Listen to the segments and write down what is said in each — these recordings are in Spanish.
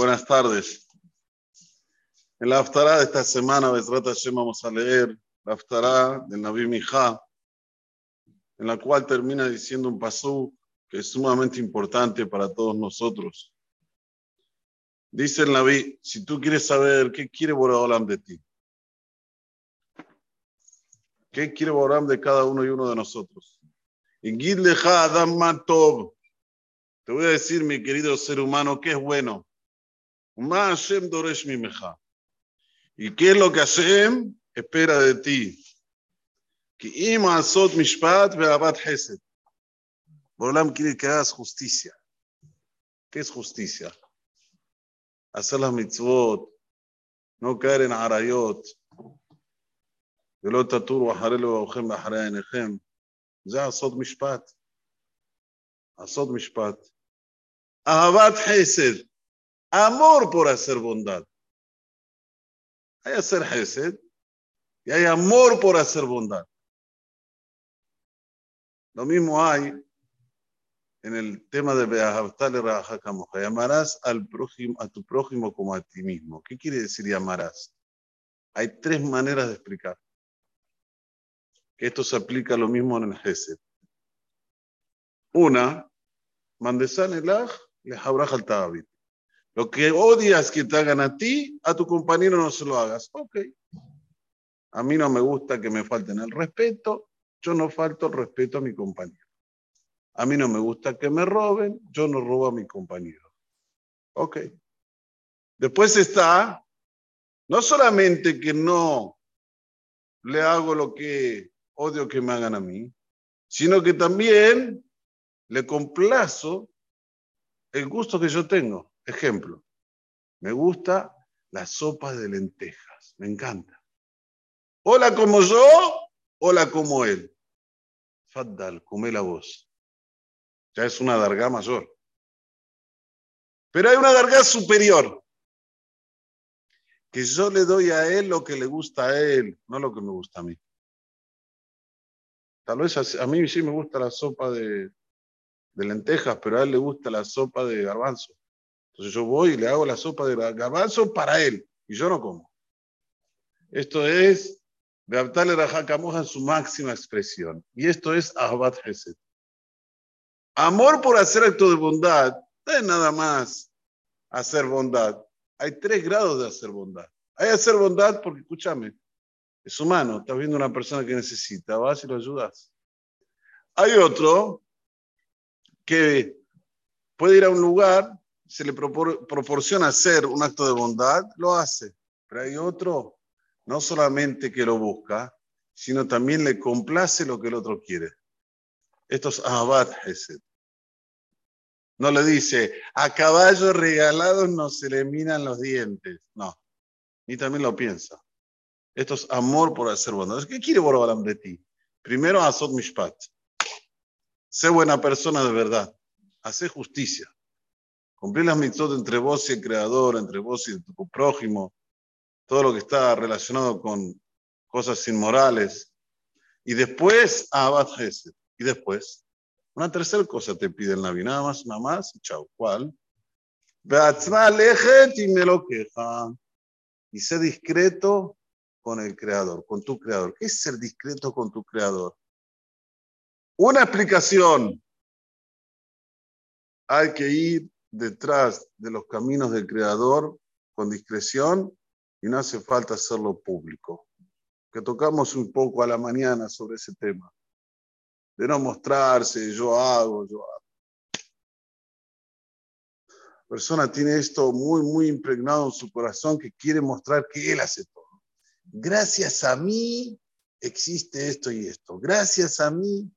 Buenas tardes. En la Haftarah de esta semana, Besrat Hashem, vamos a leer la Haftarah del Naví Mijá, en la cual termina diciendo un pasú que es sumamente importante para todos nosotros. Dice el Naví, si tú quieres saber qué quiere Boraholam de ti, qué quiere Boraholam de cada uno y uno de nosotros. Te voy a decir, mi querido ser humano, qué es bueno. מה השם דורש ממך? יקל לו כשם, הפרה דתי. כי אם עשות משפט ואהבת חסד. בעולם כאילו כעס חוסטיסיה. כעס חוסטיסיה. עשה לה מצוות, נו קרן עריות, ולא תטורו אחרי לבואכם ואחרי עיניכם. זה עשות משפט. עשות משפט. אהבת חסד. Amor por hacer bondad. Hay hacer hesed y hay amor por hacer bondad. Lo mismo hay en el tema de llamarás al prójimo, a tu prójimo como a ti mismo. ¿Qué quiere decir llamarás? Hay tres maneras de explicar. Esto se aplica lo mismo en el Gesed. Una, mandesan el aj, le al Lo que odias que te hagan a ti, a tu compañero no se lo hagas. Ok. A mí no me gusta que me falten el respeto, yo no falto el respeto a mi compañero. A mí no me gusta que me roben, yo no robo a mi compañero. Ok. Después está, no solamente que no le hago lo que odio que me hagan a mí, sino que también le complazo el gusto que yo tengo. Ejemplo, me gusta la sopa de lentejas, me encanta. Hola como yo, hola como él. Faddal, come la voz. Ya es una darga mayor. Pero hay una darga superior. Que yo le doy a él lo que le gusta a él, no lo que me gusta a mí. Tal vez a, mí sí me gusta la sopa de, lentejas, pero a él le gusta la sopa de garbanzo. Entonces yo voy y le hago la sopa de garbanzo para él, y yo no como. Esto es Beabtale Rajakamoja en su máxima expresión. Y esto es Ahbat Hesed. Amor por hacer acto de bondad no es nada más hacer bondad. Hay tres grados de hacer bondad. Hay hacer bondad porque, escúchame, es humano, estás viendo una persona que necesita, vas y lo ayudas. Hay otro que puede ir a un lugar, se le proporciona hacer un acto de bondad, lo hace. Pero hay otro, no solamente que lo busca, sino también le complace lo que el otro quiere. Esto es Abad Hesed. No le dice, a caballos regalados no se le miran los dientes. No, ni también lo piensa. Esto es amor por hacer bondad. ¿Qué quiere Borobalam de ti? Primero, Asot Mishpat. Sé buena persona de verdad. Hace justicia. Cumplir las mitzvot entre vos y el Creador, entre vos y tu prójimo. Todo lo que está relacionado con cosas inmorales. Y después, Abad Gesed. Y después, una tercera cosa te pide el Navi. Nada más, nada más. Chao. ¿Cuál? y me lo queja. Y sé discreto con el creador, con tu creador. ¿Qué es ser discreto con tu creador? Una explicación. Hay que ir detrás de los caminos del creador con discreción y no hace falta hacerlo público. Que tocamos un poco a la mañana sobre ese tema. De no mostrarse, yo hago, yo hago. La persona tiene esto muy, muy impregnado en su corazón que quiere mostrar que él hace todo gracias a mí existe esto y esto. Gracias a mí,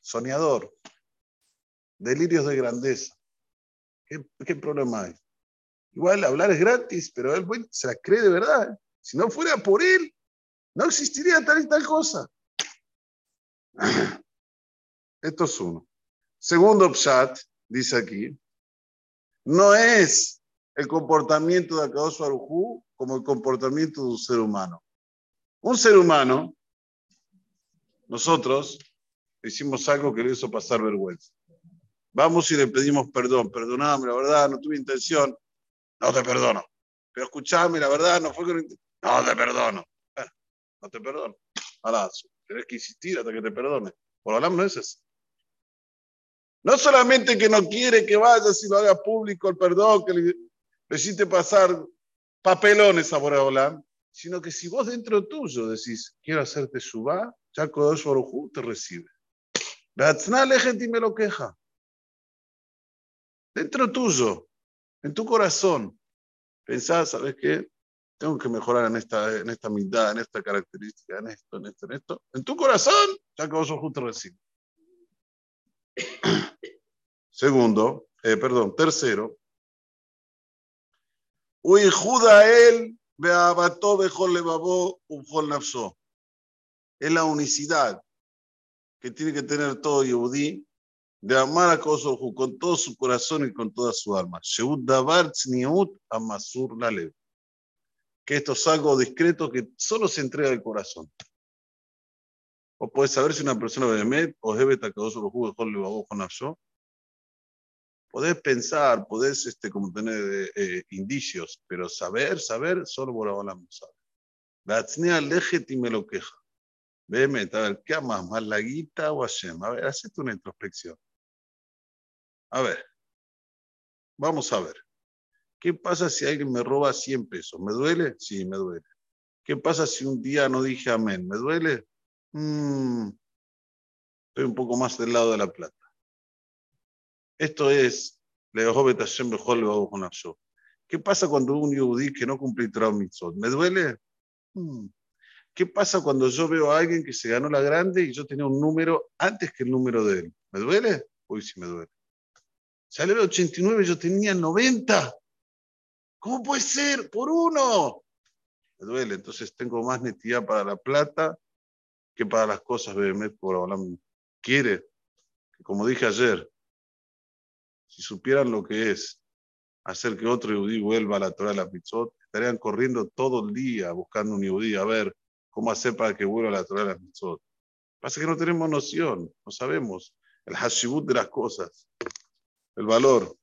soñador, delirios de grandeza. ¿Qué, problema hay? Igual hablar es gratis, pero él se la cree de verdad. Si no fuera por él, no existiría tal y tal cosa. Esto es uno. Segundo pshat, dice aquí, no es el comportamiento de Akadosh Arujú como el comportamiento de un ser humano. Un ser humano, nosotros hicimos algo que le hizo pasar vergüenza. Vamos y le pedimos perdón. Perdoname, la verdad, no tuve intención. No te perdono. Pero escuchame, la verdad, no fue que no te perdono. no te perdono. Ahora, tenés que insistir hasta que te perdone. Por hablar no es eso. No solamente que no quiere que vayas y lo haga público el perdón, que le, hiciste pasar papelones a Boreolam, sino que si vos dentro tuyo decís, quiero hacerte subá, ya Kodosh Baruj te recibe. Beatzna y me lo queja. Dentro tuyo, en tu corazón, pensás, ¿sabes qué? Tengo que mejorar en esta, en esta mitad, en esta característica, en esto, en esto, en esto. En tu corazón, ya Kodosh Baruj te recibe. Segundo, eh, perdón, tercero, Uy, él, beabató, bejol levabó, nafsó. Es la unicidad que tiene que tener todo Yehudí de amar a Kosovo con todo su corazón y con toda su alma. Que esto es algo discreto que solo se entrega al corazón. O puedes saber si una persona behemet o jebet a Kosovo bejol levabó, con nafsó podés pensar, podés este, como tener eh, indicios, pero saber, saber, solo Boraholam sabe. Batznea y me lo queja. Veme, a ver, ¿qué amas más, la guita o Hashem? A ver, hacete una introspección. A ver, vamos a ver. ¿Qué pasa si alguien me roba 100 pesos? ¿Me duele? Sí, me duele. ¿Qué pasa si un día no dije amén? ¿Me duele? Mm, estoy un poco más del lado de la plata. Esto es, ¿Qué pasa cuando un yudí que no cumple mitzvot? ¿Me duele? Hmm. ¿Qué pasa cuando yo veo a alguien que se ganó la grande y yo tenía un número antes que el número de él? ¿Me duele? Uy, sí me duele. Salió el 89, yo tenía 90. ¿Cómo puede ser? Por uno. Me duele. Entonces tengo más necesidad para la plata que para las cosas, por hablar. Quiere, como dije ayer, si supieran lo que es hacer que otro yudí vuelva a la Torah de las mitzvot, estarían corriendo todo el día buscando un yudí a ver cómo hacer para que vuelva a la Torah de las mitzvot. Pasa que no tenemos noción, no sabemos el hashibut de las cosas, el valor.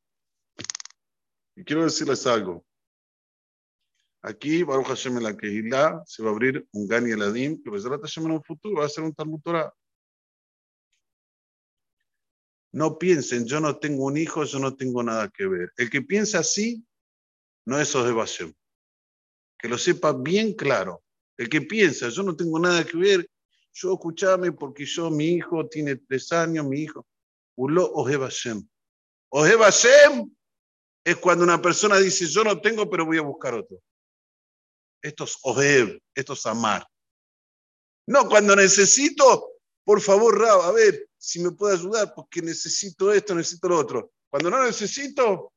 Y quiero decirles algo. Aquí, Baruch Hashem en la Kehilá, se va a abrir un Gani Eladim, que Hashem en un futuro va a ser un Talmud Torah. No piensen, yo no tengo un hijo, yo no tengo nada que ver. El que piensa así, no es evasión. Que lo sepa bien claro. El que piensa, yo no tengo nada que ver, yo escúchame porque yo, mi hijo tiene tres años, mi hijo. Ulo Ojebashem. Ojebashem es cuando una persona dice, yo no tengo, pero voy a buscar otro. Esto es Ojeb, esto es amar. No, cuando necesito, por favor, Rab, a ver, si me puede ayudar, porque necesito esto, necesito lo otro. Cuando no necesito,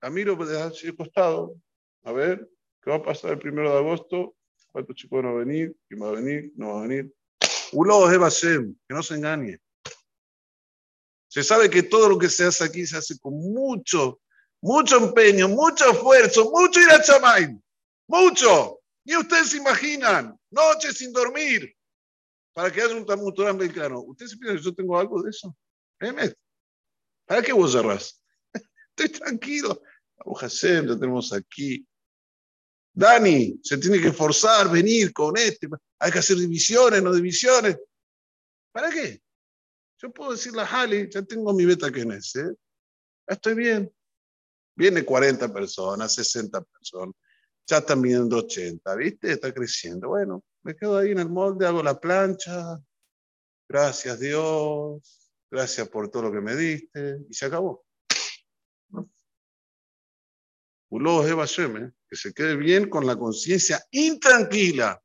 a miro de costado, a ver, ¿qué va a pasar el primero de agosto? ¿Cuántos chicos van a venir? ¿Quién va a venir? ¿No va a venir? Ulo Ebashem, que no se engañe. Se sabe que todo lo que se hace aquí se hace con mucho, mucho empeño, mucho esfuerzo, mucho ir a Chamay, mucho. Y ustedes se imaginan, noches sin dormir, para que haya un Talmud Torah americano. ¿Ustedes piensan que yo tengo algo de eso? ¿Para qué vos cerrás? Estoy tranquilo. Hashem, lo tenemos aquí. Dani, se tiene que forzar, venir con este. Hay que hacer divisiones, no divisiones. ¿Para qué? Yo puedo decirle a Hali, ya tengo mi beta que es, ¿eh? estoy bien. Viene 40 personas, 60 personas, ya están viniendo 80, ¿viste? Está creciendo. Bueno, me quedo ahí en el molde, hago la plancha, gracias Dios, gracias por todo lo que me diste, y se acabó. ¿eh? que se quede bien con la conciencia intranquila.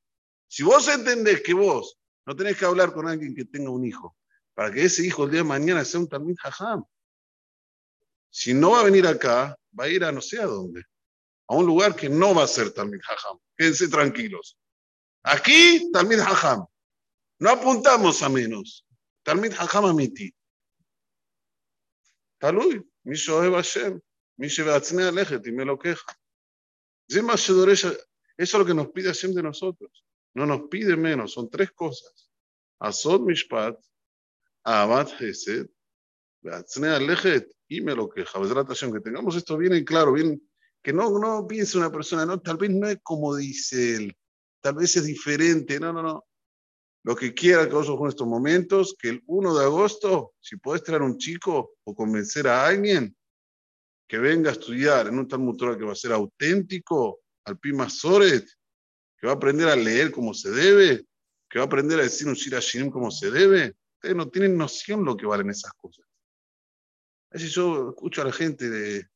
Si vos entendés que vos no tenés que hablar con alguien que tenga un hijo, para que ese hijo el día de mañana sea un también jajam. Si no va a venir acá, va a ir a no sé a dónde, a un lugar que no va a ser también jajam. Quédense tranquilos. Aquí, Talmid Hajam. No apuntamos a menos. Talmid Hajam amiti. תלוי, מי שאוהב השם, מי שבעצמי הלכת, אם אלוקיך. זה מה שדורש, eso es lo que nos pide Hashem de nosotros. No nos pide menos, son tres cosas. Asod Mishpat, Amat Hesed y me lo queja, que tengamos esto bien en claro, bien, que no, no piense una persona, no, tal vez no es como dice él, tal vez es diferente, no, no, no. Lo que quiera que vos en estos momentos, que el 1 de agosto, si puedes traer un chico o convencer a alguien que venga a estudiar en un Talmud que va a ser auténtico, al Pima Soret, que va a aprender a leer como se debe, que va a aprender a decir un Shirashinim como se debe, ustedes no tienen noción lo que valen esas cosas. A veces yo escucho a la gente de.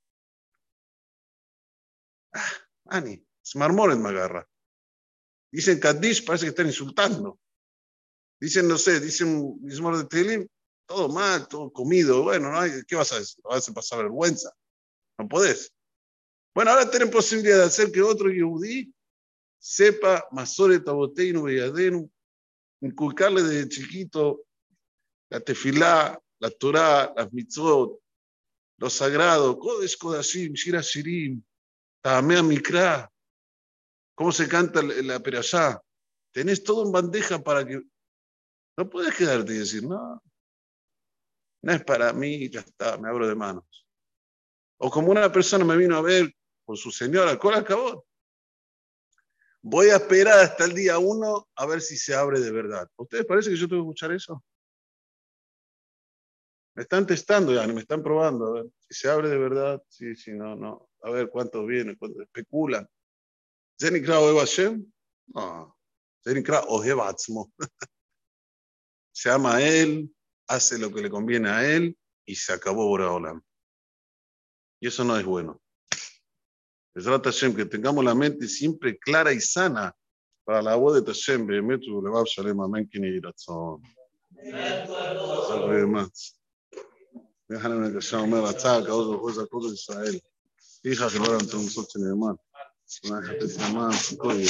Ah, Ani, Smarmoret me agarra. Dicen Kaddish, parece que están insultando. Dicen, no sé, dicen Mismor de Telim, todo mal, todo comido. Bueno, ¿no? ¿qué vas a decir? ¿Vas a pasar vergüenza? No podés. Bueno, ahora tienen posibilidad de hacer que otro yehudí sepa Masoret Taboteinu Beyadenu, inculcarle desde chiquito la tefilá, la Torah, las mitzvot, lo sagrado, Kodesh Kodashim, Shira Shirim, Mikra, cómo se canta la perashá. Tenés todo en bandeja para que. No puedes quedarte y decir, no, no es para mí, ya está, me abro de manos. O como una persona me vino a ver con su señora, ¿cuál acabó? Voy a esperar hasta el día uno a ver si se abre de verdad. ustedes parece que yo tengo que escuchar eso? Me están testando ya, me están probando, a ver si se abre de verdad, sí, sí, no, no. A ver cuántos vienen, cuántos especulan. ¿Zenikra o Hashem? No. Zenikra o Se ama a él, hace lo que le conviene a él y se acabó Boraholam. Y eso no es bueno. Es Hashem, que tengamos la mente siempre clara y sana para la voz de Tashem. Amén. déjame una canción, me la saca, otro cosa, todo Israel. Hija que lo hagan todos nosotros, mi hermano. Una gente se llama, con el